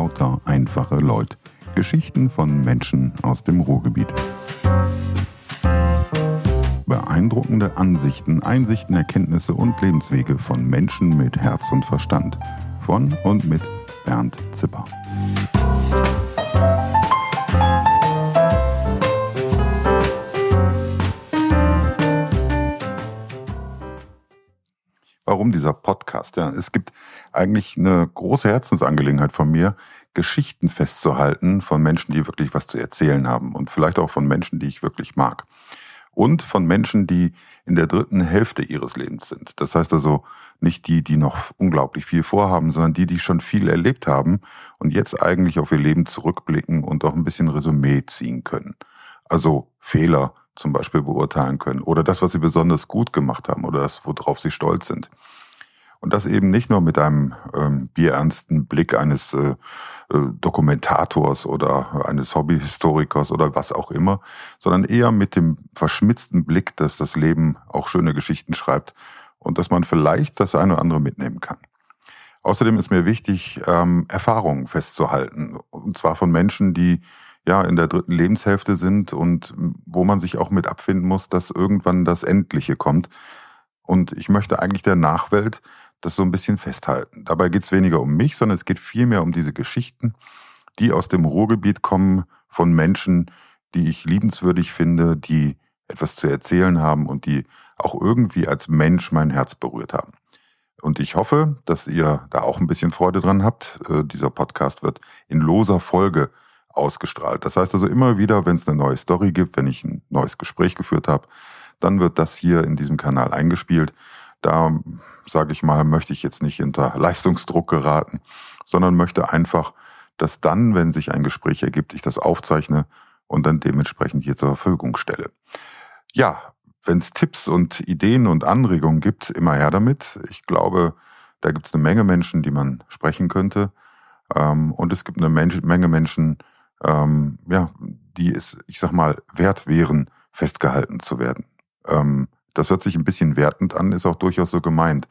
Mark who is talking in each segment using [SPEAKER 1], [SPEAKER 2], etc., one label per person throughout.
[SPEAKER 1] Lauter einfache Leute. Geschichten von Menschen aus dem Ruhrgebiet. Beeindruckende Ansichten, Einsichten, Erkenntnisse und Lebenswege von Menschen mit Herz und Verstand. Von und mit Bernd Zipper. Warum dieser Podcast? Ja, es gibt eigentlich eine große Herzensangelegenheit von mir, Geschichten festzuhalten von Menschen, die wirklich was zu erzählen haben und vielleicht auch von Menschen, die ich wirklich mag. Und von Menschen, die in der dritten Hälfte ihres Lebens sind. Das heißt also nicht die, die noch unglaublich viel vorhaben, sondern die, die schon viel erlebt haben und jetzt eigentlich auf ihr Leben zurückblicken und auch ein bisschen Resümee ziehen können. Also Fehler, zum Beispiel beurteilen können oder das, was sie besonders gut gemacht haben oder das, worauf sie stolz sind. Und das eben nicht nur mit einem ähm, bierernsten Blick eines äh, äh, Dokumentators oder eines Hobbyhistorikers oder was auch immer, sondern eher mit dem verschmitzten Blick, dass das Leben auch schöne Geschichten schreibt und dass man vielleicht das eine oder andere mitnehmen kann. Außerdem ist mir wichtig, ähm, Erfahrungen festzuhalten. Und zwar von Menschen, die ja in der dritten Lebenshälfte sind und wo man sich auch mit abfinden muss, dass irgendwann das Endliche kommt. Und ich möchte eigentlich der Nachwelt das so ein bisschen festhalten. Dabei geht es weniger um mich, sondern es geht vielmehr um diese Geschichten, die aus dem Ruhrgebiet kommen von Menschen, die ich liebenswürdig finde, die etwas zu erzählen haben und die auch irgendwie als Mensch mein Herz berührt haben. Und ich hoffe, dass ihr da auch ein bisschen Freude dran habt. Äh, dieser Podcast wird in loser Folge ausgestrahlt. Das heißt also immer wieder, wenn es eine neue Story gibt, wenn ich ein neues Gespräch geführt habe, dann wird das hier in diesem Kanal eingespielt. Da, sage ich mal, möchte ich jetzt nicht hinter Leistungsdruck geraten, sondern möchte einfach, dass dann, wenn sich ein Gespräch ergibt, ich das aufzeichne und dann dementsprechend hier zur Verfügung stelle. Ja, wenn es Tipps und Ideen und Anregungen gibt, immer her damit. Ich glaube, da gibt es eine Menge Menschen, die man sprechen könnte. Ähm, und es gibt eine Menge Menschen, ähm, ja, die es, ich sag mal, wert wären, festgehalten zu werden. Ähm, das hört sich ein bisschen wertend an, ist auch durchaus so gemeint,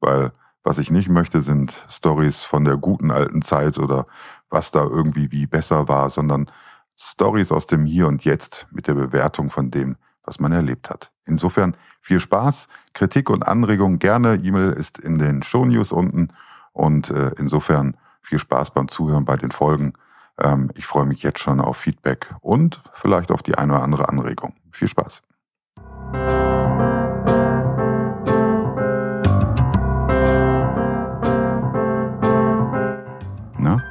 [SPEAKER 1] weil was ich nicht möchte, sind Stories von der guten alten Zeit oder was da irgendwie wie besser war, sondern Stories aus dem Hier und Jetzt mit der Bewertung von dem, was man erlebt hat. Insofern viel Spaß, Kritik und Anregungen gerne. E-Mail ist in den Show News unten und äh, insofern viel Spaß beim Zuhören bei den Folgen. Ähm, ich freue mich jetzt schon auf Feedback und vielleicht auf die eine oder andere Anregung. Viel Spaß. Na,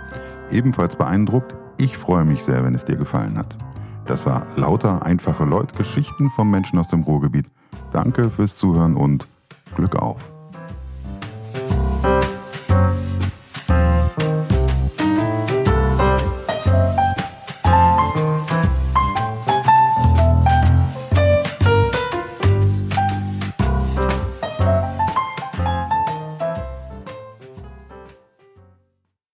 [SPEAKER 1] ebenfalls beeindruckt? Ich freue mich sehr, wenn es dir gefallen hat. Das war lauter einfache Leute, Geschichten von Menschen aus dem Ruhrgebiet. Danke fürs Zuhören und Glück auf.